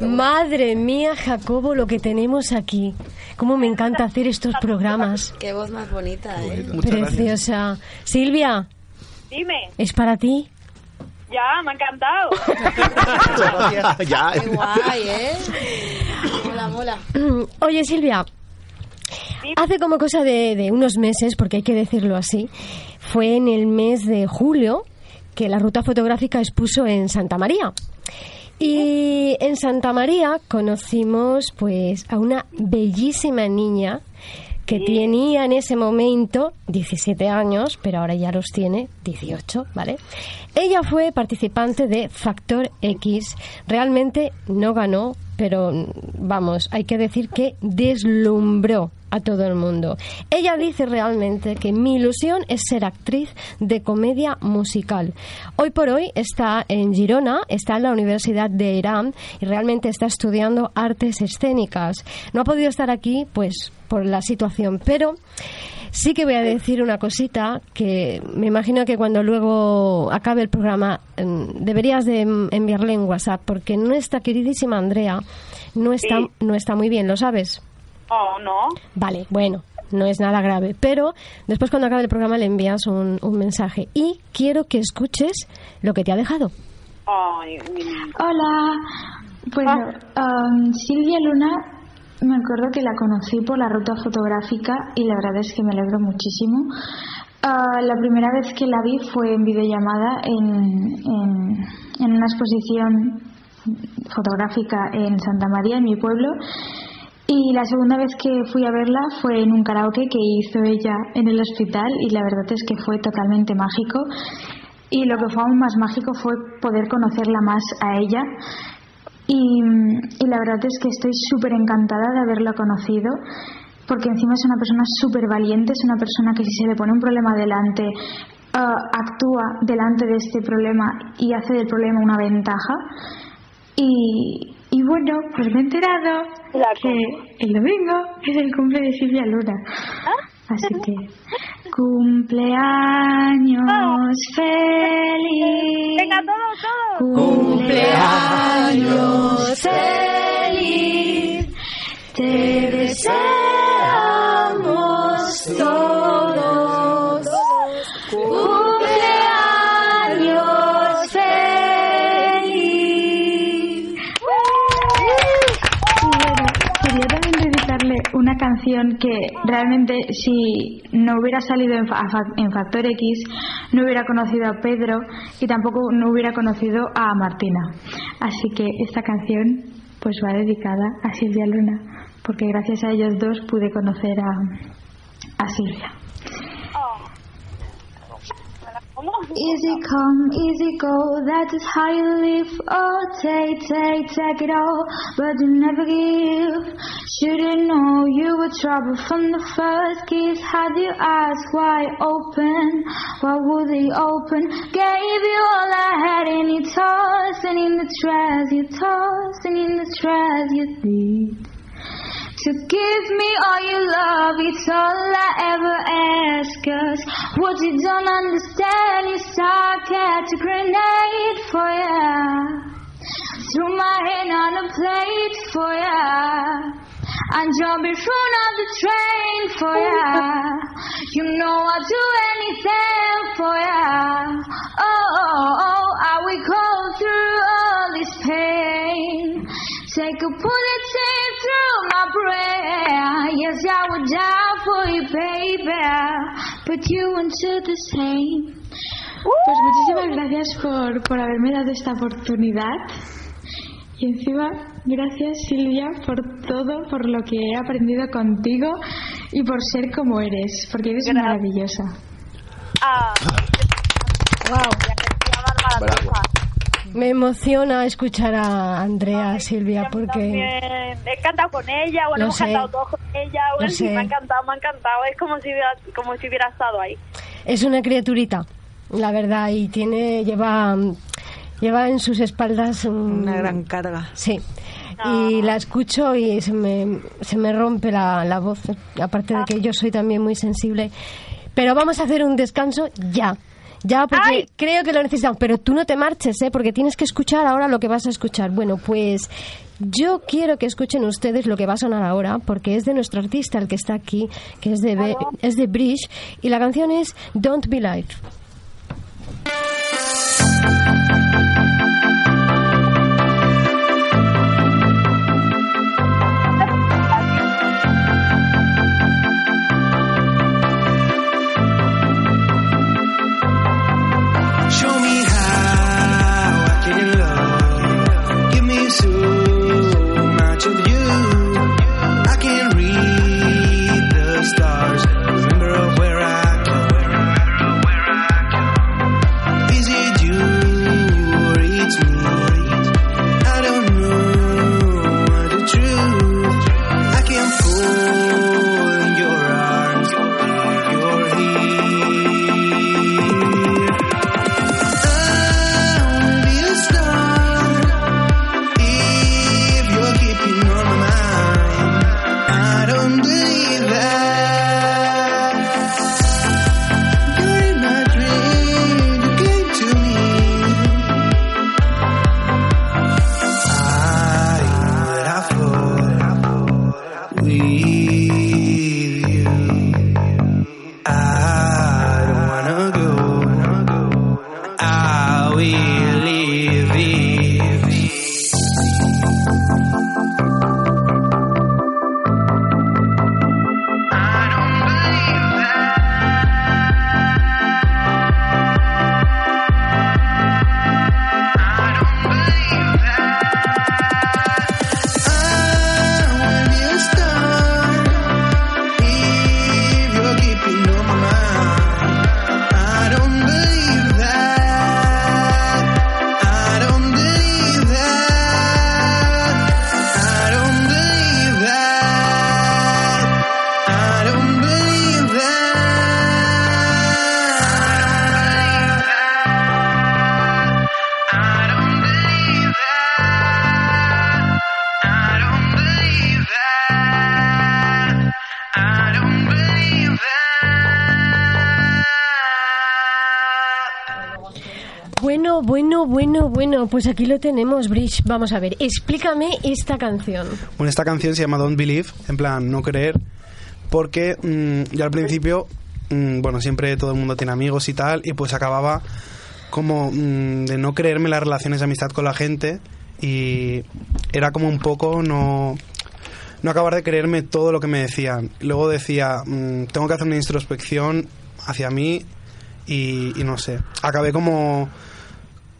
Madre mía, Jacobo, lo que tenemos aquí. Cómo me encanta hacer estos programas. Qué voz más bonita, ¿eh? Preciosa. Silvia, Dime, ¿es para ti? Ya, me ha encantado. ya. Qué guay, ¿eh? Mola, mola. Oye, Silvia, hace como cosa de, de unos meses, porque hay que decirlo así, fue en el mes de julio que la ruta fotográfica expuso en Santa María. Y en Santa María conocimos pues a una bellísima niña que tenía en ese momento 17 años, pero ahora ya los tiene 18, ¿vale? Ella fue participante de Factor X. Realmente no ganó, pero vamos, hay que decir que deslumbró a todo el mundo. Ella dice realmente que mi ilusión es ser actriz de comedia musical. Hoy por hoy está en Girona, está en la Universidad de Irán y realmente está estudiando artes escénicas. No ha podido estar aquí, pues, por la situación, pero sí que voy a decir una cosita que me imagino que cuando luego acabe el programa mm, deberías de mm, enviarle en WhatsApp porque nuestra queridísima Andrea no está, no está muy bien, ¿lo sabes? Oh, no. Vale, bueno, no es nada grave, pero después cuando acabe el programa le envías un, un mensaje y quiero que escuches lo que te ha dejado. Ay, Hola, bueno, um, Silvia Luna, me acuerdo que la conocí por la ruta fotográfica y la verdad es que me alegro muchísimo. Ah, la primera vez que la vi fue en videollamada en, en, en una exposición fotográfica en Santa María, en mi pueblo, Y la segunda vez que fui a verla fue en un karaoke que hizo ella en el hospital y la verdad es que fue totalmente mágico. Y lo que fue aún más mágico fue poder conocerla más a ella. Y, y la verdad es que estoy súper encantada de haberla conocido porque encima es una persona súper valiente, es una persona que si se le pone un problema delante, ah, actúa delante de este problema y hace del problema una ventaja. Y, y bueno, pues me he enterado que el domingo es el cumple de Silvia Luna. Así que, cumpleaños feliz. Venga, todos, todos. Cumpleaños feliz. Te deseamos todos. Una canción que realmente si no hubiera salido en, en Factor X no hubiera conocido a Pedro y tampoco no hubiera conocido a Martina. Así que esta canción pues va dedicada a Silvia Luna porque gracias a ellos dos pude conocer a, a Silvia. Easy come, easy go, that is how you live. Oh, take, take, take it all, but you never give. Should've known you were trouble from the first kiss. Had your eyes wide open, why would they open? Gave you all I had, and you tossed, and in the trash you tossed, and in the trash you did. To give me all your love, it's all I ever ask. Cause what you don't understand, you start catch a grenade for ya. Threw my hand on a plate for ya. And jump in front of the train for ya. You know I'll do anything for ya. Oh, oh, oh, I will go through all this pain. Take a in through my brain. Yes, I would die for you, baby. But you wanted the same. Pues muchísimas gracias por, por haberme dado esta oportunidad. Y encima, gracias Silvia por todo, por lo que he aprendido contigo y por ser como eres, porque eres maravillosa. Ah, Wow. Me emociona escuchar a Andrea, Silvia, porque he cantado con ella, bueno, Lo hemos sé. cantado todos con ella, bueno, sí, me ha encantado, me ha encantado, es como si hubiera, como si hubiera estado ahí. es una criaturita, la verdad, y tiene lleva lleva en sus espaldas una gran carga. Sí. Y la escucho y se me, se me rompe la, la voz, aparte de que yo soy también muy sensible. Pero vamos a hacer un descanso ya. Ya, porque creo que lo necesitamos. Pero tú no te marches, ¿eh? Porque tienes que escuchar ahora lo que vas a escuchar. Bueno, pues yo quiero que escuchen ustedes lo que va a sonar ahora, porque es de nuestro artista, el que está aquí, que es de, Be- es de Bridge, y la canción es Don't Be Light. Bueno, bueno, bueno, bueno, pues aquí lo tenemos, Bridge. Vamos a ver, explícame esta canción. Bueno, esta canción se llama Don't Believe, en plan, no creer, porque mm, yo al principio, mm, bueno, siempre todo el mundo tiene amigos y tal, y pues acababa como mm, de no creerme las relaciones de amistad con la gente y era como un poco no no acabar de creerme todo lo que me decían. Luego decía, mm, tengo que hacer una introspección hacia mí y, y no sé. Acabé como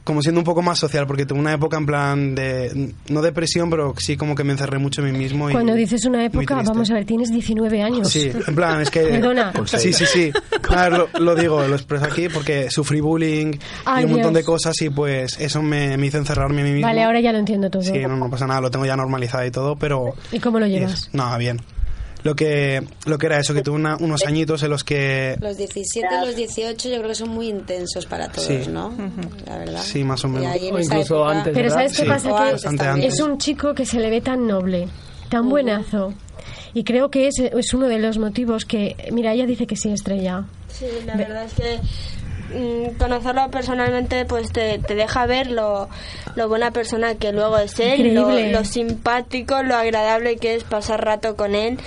como siendo un poco más social, porque tuve una época en plan de, no depresión, pero sí como que me encerré mucho en mí mismo. Y Cuando dices una época, vamos a ver, tienes 19 años. Sí, en plan, es que... Perdona. Sí, sí, sí. A ver, lo, lo digo, lo expreso aquí porque sufrí bullying Ay, y un montón Dios. de cosas y pues eso me, me hizo encerrarme en mí mismo. Vale, ahora ya lo entiendo todo. Sí, no, no pasa nada, lo tengo ya normalizado y todo, pero... ¿Y cómo lo llevas? No, bien. Lo que, lo que era eso, que tuve una- unos añitos en los que... Los 17 y los 18 yo creo que son muy intensos para todos, Sí. ¿no? La verdad. Sí, más o menos. esa época- Pero ¿sabes qué Sí, pasa? Que bastante antes. es un chico que se le ve tan noble, tan buenazo. Y creo que es, es uno de los motivos que... Mira, ella dice que sí, Estrella. Sí, la verdad es que mm, conocerlo personalmente pues te, te deja ver lo, lo buena persona que luego es él, lo simpático, lo agradable que es pasar rato con él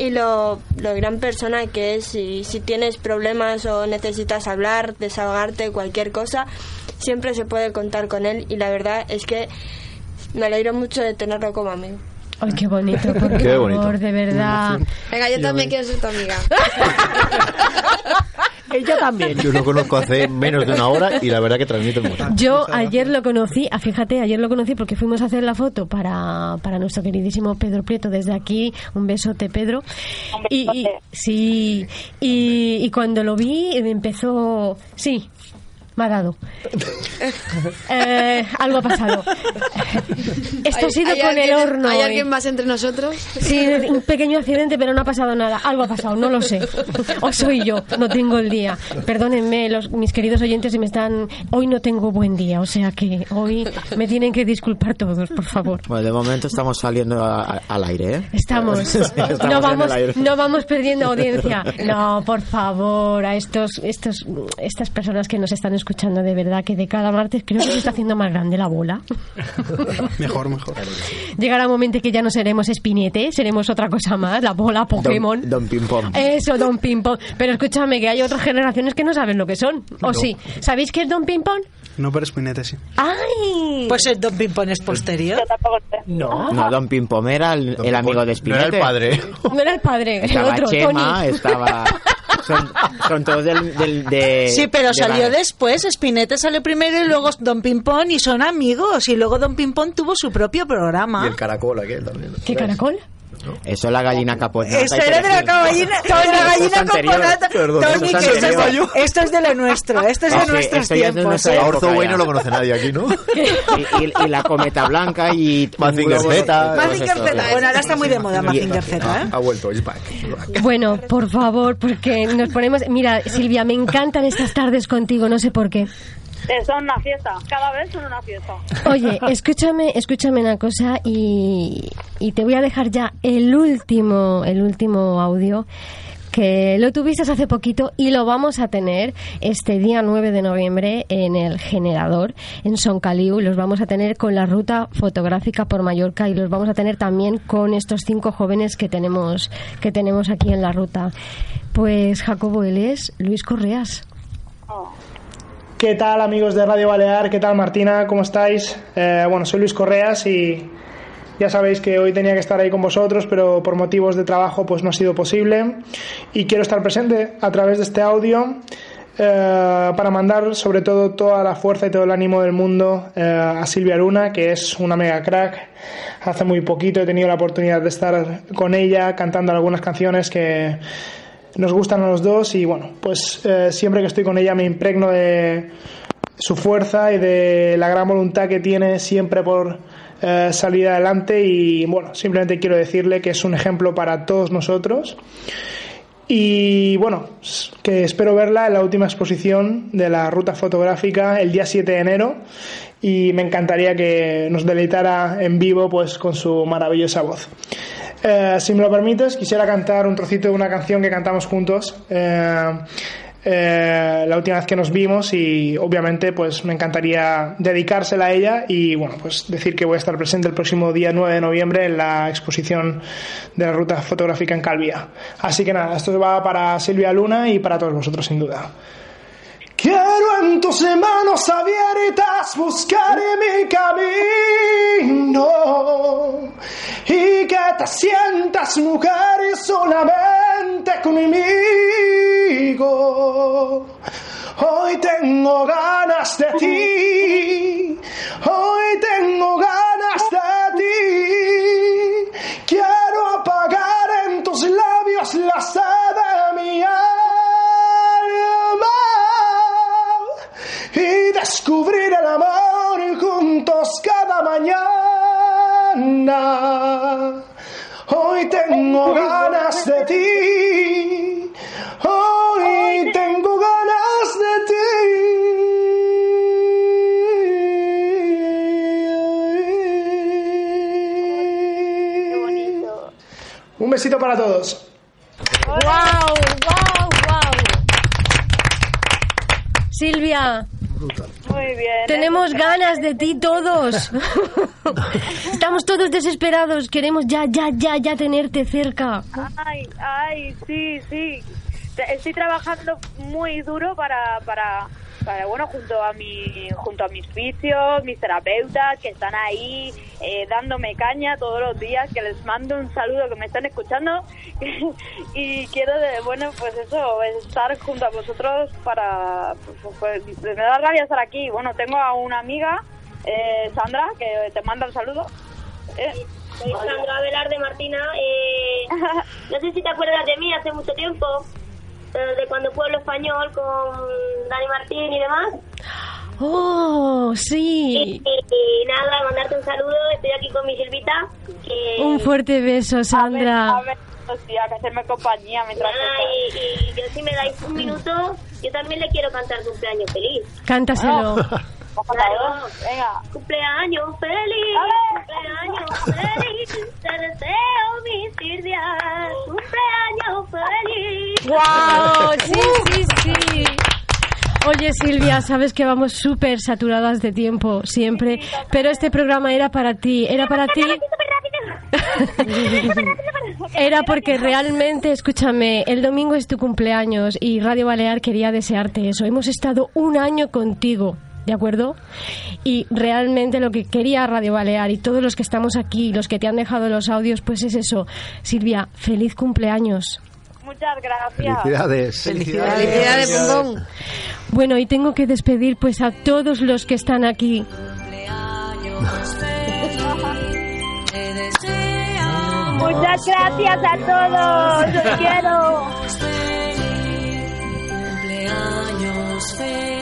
y lo, lo gran persona que es. Si, si tienes problemas o necesitas hablar, desahogarte, cualquier cosa, siempre se puede contar con él y la verdad es que me alegro mucho de tenerlo como amigo. Ay, qué bonito, por Qué favor, bonito. de verdad. Venga, yo también quiero ser tu amiga. También. Yo lo conozco hace menos de una hora y la verdad que transmite mucho. Yo ayer lo conocí, ah, fíjate, ayer lo conocí porque fuimos a hacer la foto para, para nuestro queridísimo Pedro Prieto. Desde aquí, un besote, Pedro. Y, y- sí, y, y cuando lo vi, empezó. Sí, me ha dado. Eh, algo ha pasado. Esto ha ¿Hay- sido con el horno. ¿Hay alguien más entre nosotros? Sí, un pequeño accidente, pero no ha pasado nada. Algo ha pasado, no lo sé. O soy yo, no tengo el día. Perdónenme, los, mis queridos oyentes, si me están. Hoy no tengo buen día, o sea que hoy me tienen que disculpar todos, por favor. Bueno, de momento estamos saliendo a- a- al aire, ¿eh? Estamos, Estamos no vamos, no vamos perdiendo audiencia. No, por favor, a estos, estos, estas personas que nos están escuchando de verdad, que de cada martes creo que se está haciendo más grande la bola. Mejor, mejor. Llegará un momento que ya no seremos espinete, seremos otra cosa más, la bola Pokémon. Don, don Ping Pong. Eso, Don Ping Pong. Pero escúchame, que hay otras generaciones que no saben lo que son. ¿O No. sí? ¿Sabéis qué es Don Ping Pong? No, pero Spinete sí. ¡Ay! Pues el Don Pimpón es posterior. No. No, Don Ping Pong era el, el amigo de No era Spinete. el padre. No era el padre, el Estaba otro, Chema, Tony. estaba... Son, son todos del, del- de... Sí, pero de salió la- después, Spinete salió primero y luego Don Pimpón y son amigos. Y luego Don Pimpón tuvo su propio programa. Y el caracol aquel también. ¿Qué caracol? Eso es la gallina caponata. Eso era de la gallina, de la Tony, que esto, es, esto es de lo nuestro, esto es Ah, de sí, nuestros de tiempos. nuestra ¿eh? época. Orzo Bueno no lo conoce nadie aquí, ¿no? Y, y- y la cometa blanca y... Mazinger Z. Mazinger. Z. Bueno, ahora está muy de moda Mazinger Z, ¿eh? Ha vuelto, back. Bueno, por favor, porque nos ponemos... Mira, Silvia, me encantan estas tardes contigo, no sé por qué. Son una fiesta, cada vez son una fiesta. Oye, escúchame, escúchame una cosa y, y te voy a dejar ya el último, el último audio que lo tuviste hace poquito y lo vamos a tener este día 9 de noviembre en el generador en Soncaliu. Los vamos a tener con la ruta fotográfica por Mallorca y los vamos a tener también con estos cinco jóvenes que tenemos que tenemos aquí en la ruta. Pues Jacobo, él es Luis Correas. ¿Qué tal amigos de Radio Balear? ¿Qué tal Martina? ¿Cómo estáis? Eh, bueno, soy Luis Correas y ya sabéis que hoy tenía que estar ahí con vosotros, pero por motivos de trabajo pues no ha sido posible y quiero estar presente a través de este audio eh, para mandar sobre todo toda la fuerza y todo el ánimo del mundo eh, a Silvia Luna, que es una mega crack. Hace muy poquito he tenido la oportunidad de estar con ella cantando algunas canciones que nos gustan a los dos y bueno, pues eh, siempre que estoy con ella me impregno de su fuerza y de la gran voluntad que tiene siempre por eh, salir adelante y bueno, simplemente quiero decirle que es un ejemplo para todos nosotros y bueno, que espero verla en la última exposición de la ruta fotográfica el día 7 de enero y me encantaría que nos deleitara en vivo pues con su maravillosa voz. Eh, si me lo permites, quisiera cantar un trocito de una canción que cantamos juntos. Eh, eh, la última vez que nos vimos y obviamente pues me encantaría dedicársela a ella y bueno pues decir que voy a estar presente el próximo día 9 de noviembre en la exposición de la ruta fotográfica en Calvia. Así que nada, esto va para Silvia Luna y para todos vosotros sin duda. Quiero en tus manos abiertas buscar mi camino y que te sientas mujer solamente conmigo. Hoy tengo ganas de ti, hoy tengo ganas de ti. Quiero apagar en tus labios la sed de mi alma y descubrir el amor juntos cada mañana. Hoy tengo ganas de ti, hoy tengo ganas de ti. Un besito para todos. ¡Wow! ¡Wow! ¡Wow! Silvia. Muy bien. Tenemos ganas de ti todos. Estamos todos desesperados. Queremos ya, ya, ya, ya tenerte cerca. Ay, ay, sí, sí. Estoy trabajando muy duro para, para, para, bueno, junto a mi, junto a mis fisios, mis terapeutas que están ahí eh, dándome caña todos los días, que les mando un saludo, que me están escuchando y quiero, de, bueno, pues eso, estar junto a vosotros para, pues, pues, me da rabia estar aquí. Bueno, tengo a una amiga, eh, Sandra, que te manda un saludo. Eh, Soy Sandra Velarde Martina. Eh, no sé si te acuerdas de mí hace mucho tiempo, de cuando Pueblo Español con Dani Martín y demás. Oh, Y, sí. y nada, mandarte un saludo. Estoy aquí con mi Silvita. Que, Un fuerte beso, Sandra. A ver, hostia, que hacerme compañía mientras... Nada, y, y yo si me dais un minuto, yo también le quiero cantar cumpleaños feliz. Cántaselo. Claro. Venga. Cumpleaños feliz, cumpleaños feliz, te deseo mi Silvia, cumpleaños feliz. ¡Wow! Sí, sí, sí. Oye Silvia, sabes que vamos súper saturadas de tiempo siempre, pero este programa era para ti, era para ti. Era porque realmente, escúchame, el domingo es tu cumpleaños y Radio Balear quería desearte eso. Hemos estado un año contigo, ¿de acuerdo? Y realmente lo que quería Radio Balear y todos los que estamos aquí, los que te han dejado los audios, pues es eso. Silvia, feliz cumpleaños. Muchas gracias. Felicidades. Felicidades, bombón. Bueno, y tengo que despedir pues a todos los que están aquí. Muchas gracias a todos. Los quiero. Feliz,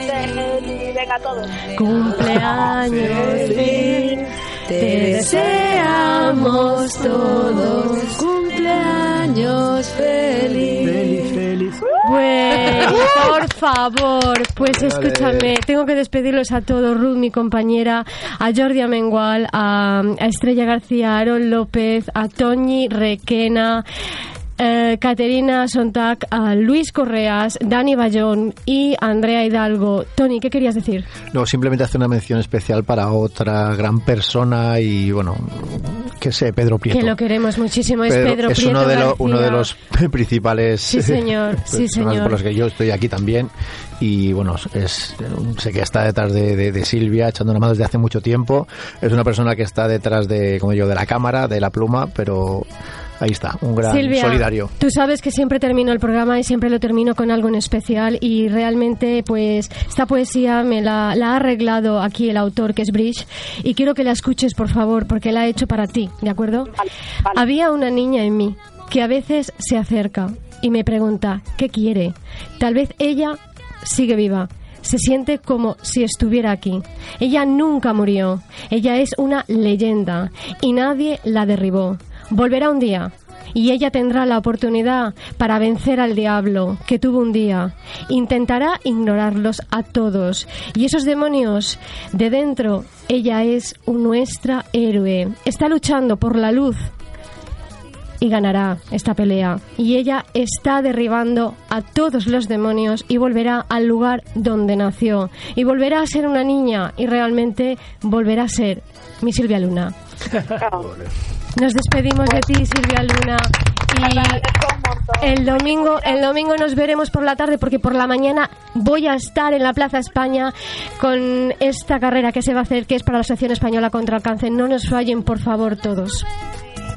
Venga a todos. Cumpleaños feliz, te deseamos todos. Cumpleaños feliz. Feliz, feliz. Bueno, por favor, pues escúchame, tengo que despedirlos a todos, Ruth, mi compañera, a Jordi Amengual, a, a Estrella García, a Aaron López, a Toñi Requena, eh, Caterina Sontag, a Luis Correas, Dani Bayón y Andrea Hidalgo. Tony, ¿qué querías decir? No, simplemente hacer una mención especial para otra gran persona y, bueno, que sé, Pedro Prieto. Que lo queremos muchísimo, es Pedro- Pedro es Prieto uno de, lo- García. uno de los principales Sí, señor, sí, señor. por los que yo estoy aquí también y bueno es sé que está detrás de, de- de Silvia echando una mano desde hace mucho tiempo es una persona que está detrás de como digo de la cámara de la pluma pero ahí está un gran Silvia, solidario tú sabes que siempre termino el programa y siempre lo termino con algo en especial y realmente pues esta poesía me la, la ha arreglado aquí el autor que es Bridge y quiero que la escuches por favor porque la ha hecho para ti, ¿de acuerdo? Había una niña en mí que a veces se acerca y me pregunta ¿qué quiere? Tal vez ella sigue viva. Se siente como si estuviera aquí. Ella nunca murió. Ella es una leyenda y nadie la derribó. Volverá un día y ella tendrá la oportunidad para vencer al diablo que tuvo un día. Intentará ignorarlos a todos y esos demonios de dentro, ella es nuestra héroe. Está luchando por la luz y ganará esta pelea. Y ella está derribando a todos los demonios y volverá al lugar donde nació. Y volverá a ser una niña y realmente volverá a ser mi Silvia Luna. Nos despedimos de ti, Silvia Luna. Y el domingo, el domingo nos veremos por la tarde porque por la mañana voy a estar en la Plaza España con esta carrera que se va a hacer, que es para la Asociación Española contra el Cáncer. No nos fallen, por favor, todos.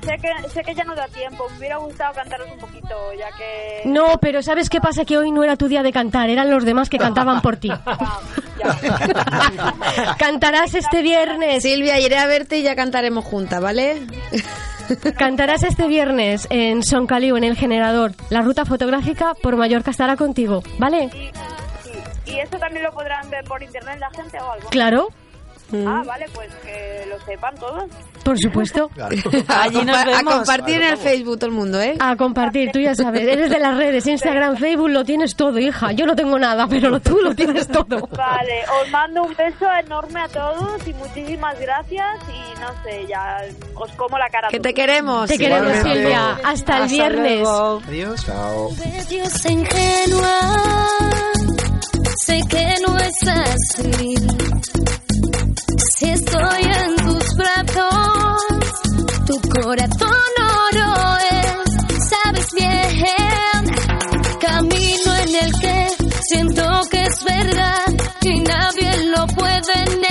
Sé que, sé que ya no da tiempo, me hubiera gustado cantaros un poquito, ya que... No, pero ¿sabes qué pasa? Que hoy no era tu día de cantar, eran los demás que cantaban por ti. Cantarás este viernes. Silvia, iré a verte y ya cantaremos juntas, ¿vale? Cantarás este viernes en Son Caliu, en el generador. La ruta fotográfica por Mallorca estará contigo, ¿vale? ¿Y eso también lo podrán ver por internet la gente o algo? Claro. Ah, vale, pues que lo sepan todos. Por supuesto. Allí nos A compartir en el Facebook todo el mundo, ¿eh? A compartir, tú ya sabes. Eres de las redes, Instagram, Facebook, lo tienes todo, hija. Yo no tengo nada, pero lo- tú lo tienes todo. Vale, os mando un beso enorme a todos y muchísimas gracias y no sé, ya os como la cara. a Que te queremos. Te queremos, Silvia. Hasta el viernes. Adiós. Chao. Dios ingenua, sé que no es así. Estoy en tus brazos, tu corazón oro es, sabes bien, camino en el que siento que es verdad y nadie lo puede negar.